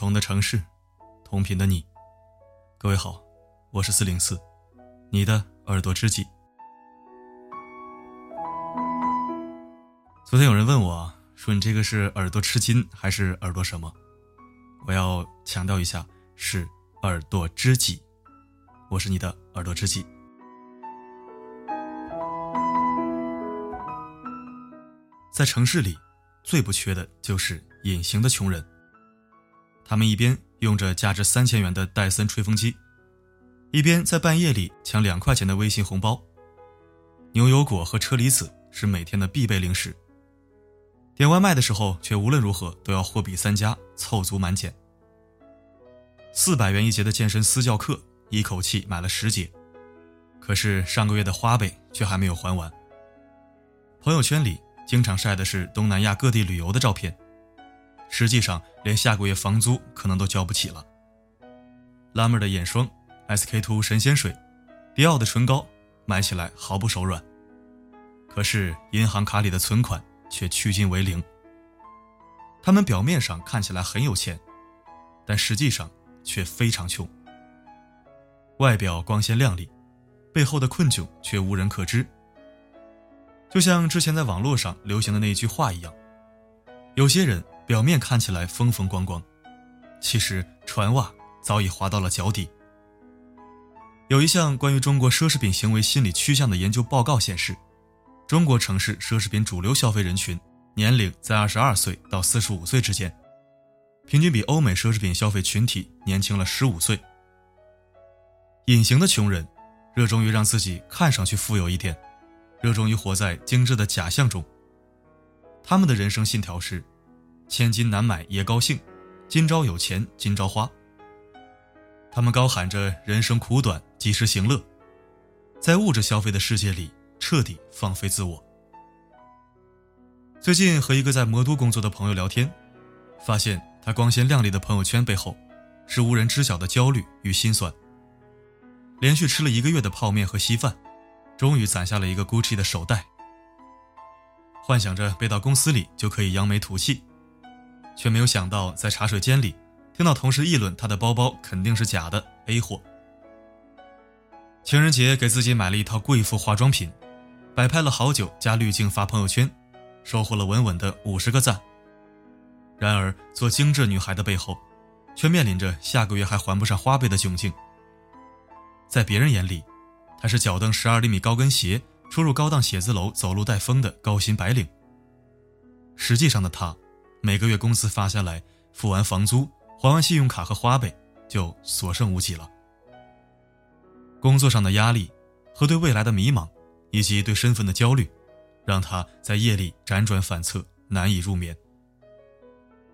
同的城市，同频的你。各位好，我是四零四，你的耳朵知己。昨天有人问我，说你这个是耳朵吃惊还是耳朵什么？我要强调一下，是耳朵知己。我是你的耳朵知己。在城市里，最不缺的就是隐形的穷人。他们一边用着价值三千元的戴森吹风机，一边在半夜里抢两块钱的微信红包。牛油果和车厘子是每天的必备零食。点外卖的时候，却无论如何都要货比三家，凑足满减。四百元一节的健身私教课，一口气买了十节，可是上个月的花呗却还没有还完。朋友圈里经常晒的是东南亚各地旅游的照片。实际上，连下个月房租可能都交不起了。拉妹儿的眼霜、SK two 神仙水、迪奥的唇膏，买起来毫不手软。可是银行卡里的存款却趋近为零。他们表面上看起来很有钱，但实际上却非常穷。外表光鲜亮丽，背后的困窘却无人可知。就像之前在网络上流行的那句话一样，有些人。表面看起来风风光光，其实船袜早已滑到了脚底。有一项关于中国奢侈品行为心理趋向的研究报告显示，中国城市奢侈品主流消费人群年龄在二十二岁到四十五岁之间，平均比欧美奢侈品消费群体年轻了十五岁。隐形的穷人，热衷于让自己看上去富有一点，热衷于活在精致的假象中。他们的人生信条是。千金难买爷高兴，今朝有钱今朝花。他们高喊着人生苦短，及时行乐，在物质消费的世界里彻底放飞自我。最近和一个在魔都工作的朋友聊天，发现他光鲜亮丽的朋友圈背后，是无人知晓的焦虑与心酸。连续吃了一个月的泡面和稀饭，终于攒下了一个 GUCCI 的手袋，幻想着背到公司里就可以扬眉吐气。却没有想到，在茶水间里，听到同事议论他的包包肯定是假的 A 货。情人节给自己买了一套贵妇化妆品，摆拍了好久，加滤镜发朋友圈，收获了稳稳的五十个赞。然而，做精致女孩的背后，却面临着下个月还还不上花呗的窘境。在别人眼里，她是脚蹬十二厘米高跟鞋出入高档写字楼，走路带风的高薪白领。实际上的她。每个月工资发下来，付完房租，还完信用卡和花呗，就所剩无几了。工作上的压力和对未来的迷茫，以及对身份的焦虑，让他在夜里辗转反侧，难以入眠。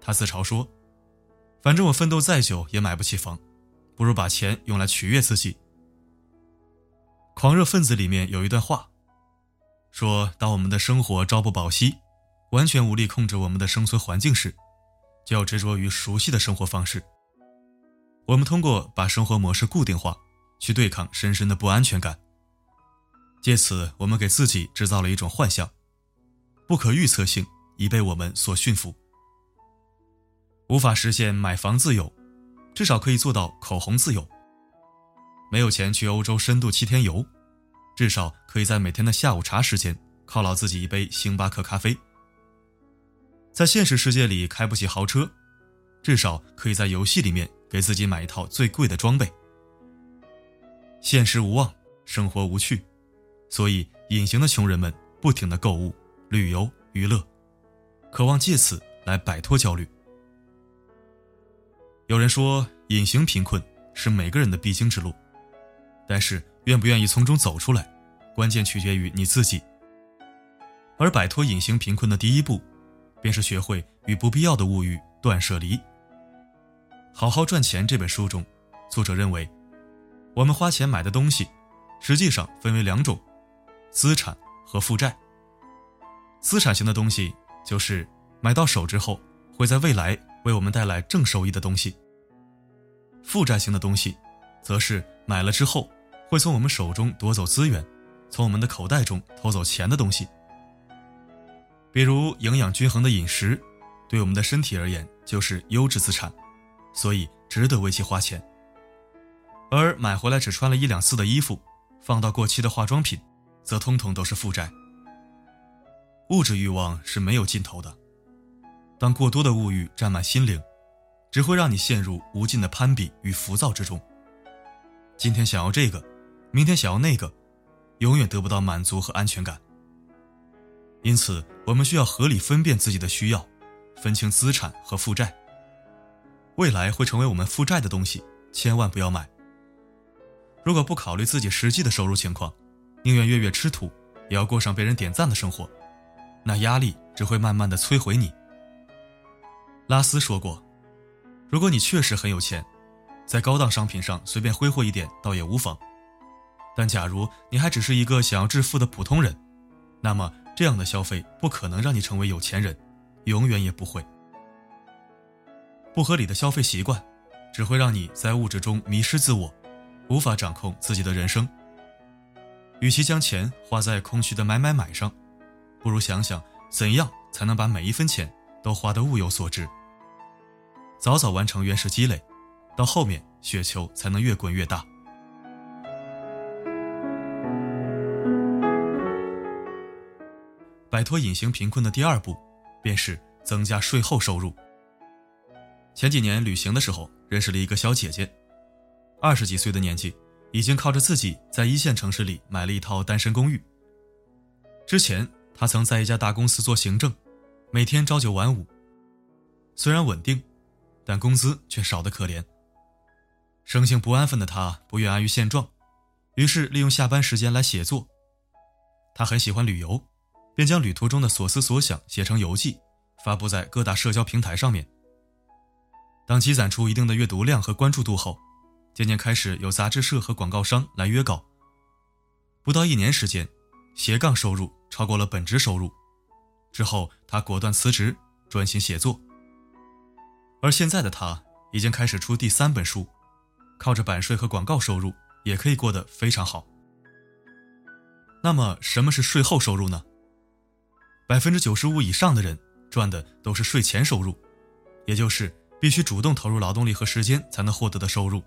他自嘲说：“反正我奋斗再久也买不起房，不如把钱用来取悦自己。”狂热分子里面有一段话，说：“当我们的生活朝不保夕。”完全无力控制我们的生存环境时，就要执着于熟悉的生活方式。我们通过把生活模式固定化，去对抗深深的不安全感。借此，我们给自己制造了一种幻象：不可预测性已被我们所驯服。无法实现买房自由，至少可以做到口红自由。没有钱去欧洲深度七天游，至少可以在每天的下午茶时间犒劳自己一杯星巴克咖啡。在现实世界里开不起豪车，至少可以在游戏里面给自己买一套最贵的装备。现实无望，生活无趣，所以隐形的穷人们不停的购物、旅游、娱乐，渴望借此来摆脱焦虑。有人说，隐形贫困是每个人的必经之路，但是愿不愿意从中走出来，关键取决于你自己。而摆脱隐形贫困的第一步。便是学会与不必要的物欲断舍离。好好赚钱这本书中，作者认为，我们花钱买的东西，实际上分为两种：资产和负债。资产型的东西就是买到手之后会在未来为我们带来正收益的东西；负债型的东西，则是买了之后会从我们手中夺走资源，从我们的口袋中偷走钱的东西。比如营养均衡的饮食，对我们的身体而言就是优质资产，所以值得为其花钱。而买回来只穿了一两次的衣服，放到过期的化妆品，则通通都是负债。物质欲望是没有尽头的，当过多的物欲占满心灵，只会让你陷入无尽的攀比与浮躁之中。今天想要这个，明天想要那个，永远得不到满足和安全感。因此，我们需要合理分辨自己的需要，分清资产和负债。未来会成为我们负债的东西，千万不要买。如果不考虑自己实际的收入情况，宁愿月月吃土，也要过上被人点赞的生活，那压力只会慢慢的摧毁你。拉斯说过：“如果你确实很有钱，在高档商品上随便挥霍一点倒也无妨。但假如你还只是一个想要致富的普通人，那么这样的消费不可能让你成为有钱人，永远也不会。不合理的消费习惯，只会让你在物质中迷失自我。”无法掌控自己的人生。与其将钱花在空虚的买买买上，不如想想怎样才能把每一分钱都花得物有所值。早早完成原始积累，到后面雪球才能越滚越大。摆脱隐形贫困的第二步，便是增加税后收入。前几年旅行的时候，认识了一个小姐姐。二十几岁的年纪，已经靠着自己在一线城市里买了一套单身公寓。之前她曾在一家大公司做行政，每天朝九晚五，虽然稳定，但工资却少得可怜。生性不安分的她不愿安于现状，于是利用下班时间来写作。他很喜欢旅游，便将旅途中的所思所想写成游记，发布在各大社交平台上面。当积攒出一定的阅读量和关注度后，渐渐开始有杂志社和广告商来约稿。不到一年时间，斜杠收入超过了本职收入。之后，他果断辞职，专心写作。而现在的他已经开始出第三本书，靠着版税和广告收入，也可以过得非常好。那么，什么是税后收入呢？百分之九十五以上的人赚的都是税前收入，也就是必须主动投入劳动力和时间才能获得的收入。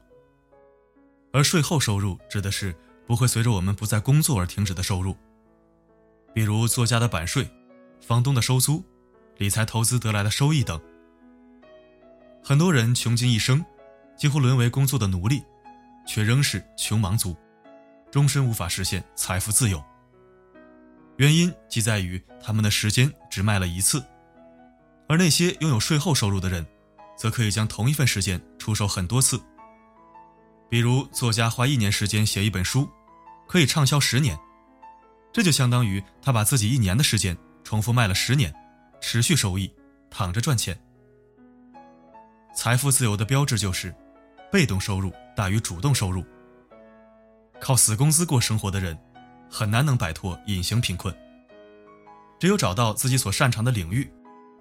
而税后收入指的是不会随着我们不再工作而停止的收入，比如作家的版税、房东的收租、理财投资得来的收益等。很多人穷尽一生，几乎沦为工作的奴隶，却仍是穷忙族，终身无法实现财富自由。原因即在于他们的时间只卖了一次，而那些拥有税后收入的人，则可以将同一份时间出售很多次。比如，作家花一年时间写一本书，可以畅销十年，这就相当于他把自己一年的时间重复卖了十年，持续收益，躺着赚钱。财富自由的标志就是，被动收入大于主动收入。靠死工资过生活的人，很难能摆脱隐形贫困。只有找到自己所擅长的领域，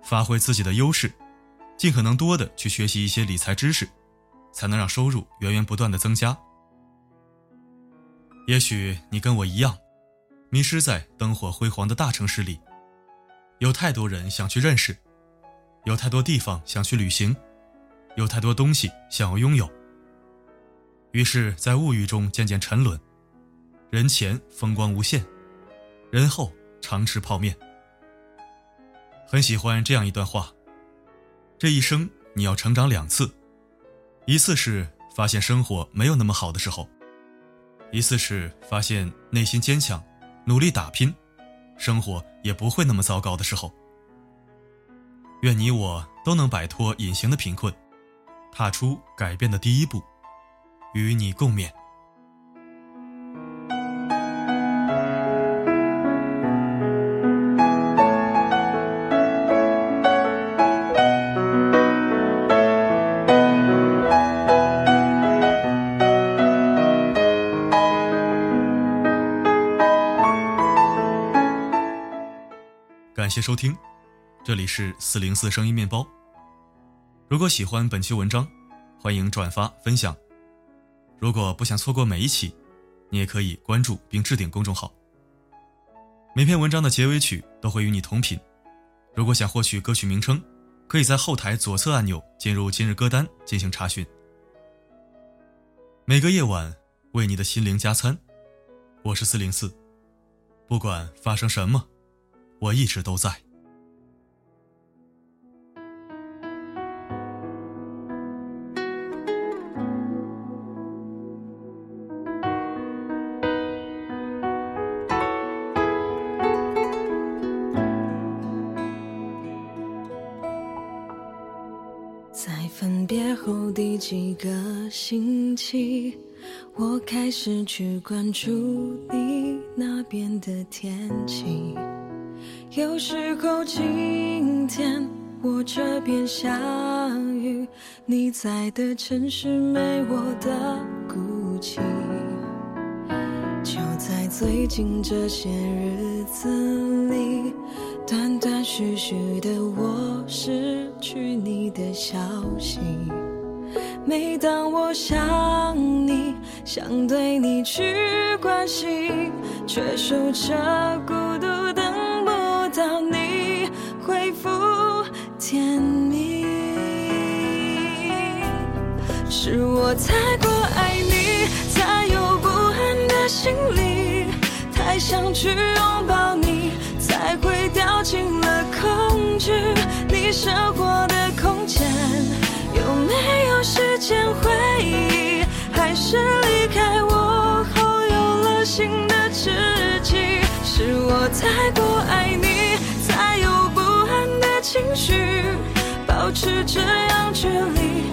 发挥自己的优势，尽可能多的去学习一些理财知识。才能让收入源源不断的增加。也许你跟我一样，迷失在灯火辉煌的大城市里，有太多人想去认识，有太多地方想去旅行，有太多东西想要拥有。于是，在物欲中渐渐沉沦，人前风光无限，人后常吃泡面。很喜欢这样一段话：这一生你要成长两次。一次是发现生活没有那么好的时候，一次是发现内心坚强，努力打拼，生活也不会那么糟糕的时候。愿你我都能摆脱隐形的贫困，踏出改变的第一步，与你共勉。谢收听，这里是四零四声音面包。如果喜欢本期文章，欢迎转发分享。如果不想错过每一期，你也可以关注并置顶公众号。每篇文章的结尾曲都会与你同频。如果想获取歌曲名称，可以在后台左侧按钮进入今日歌单进行查询。每个夜晚为你的心灵加餐，我是四零四，不管发生什么，我一直都在。在分别后第几个星期，我开始去关注你那边的天气。有时候今天，我这边下雨，你在的城市没我的孤寂。就在最近这些日子里，断断续续的我失去你的消息。每当我想你，想对你去关心，却守着孤是我太过爱你，才有不安的心理，太想去拥抱你，才会掉进了恐惧。你生活的空间。有没有时间回忆？还是离开我后有了新的知己？是我太过爱你，才有不安的情绪，保持这样距离，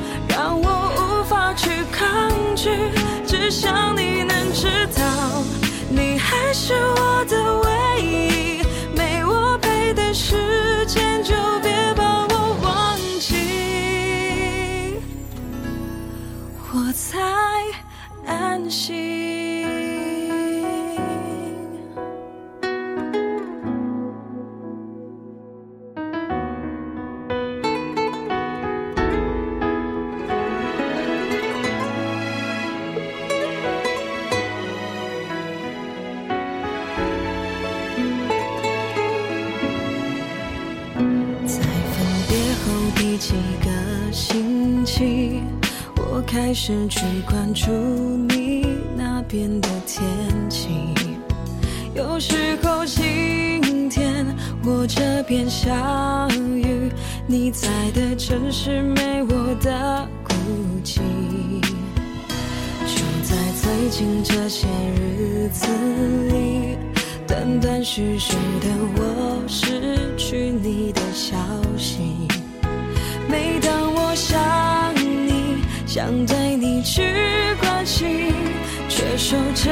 开始去关注你那边的天气，有时候晴天，我这边下雨，你在的城市没我的孤寂。就在最近这些日子里，断断续续的我失去你的消息，每当我想。想对你去关心，却守着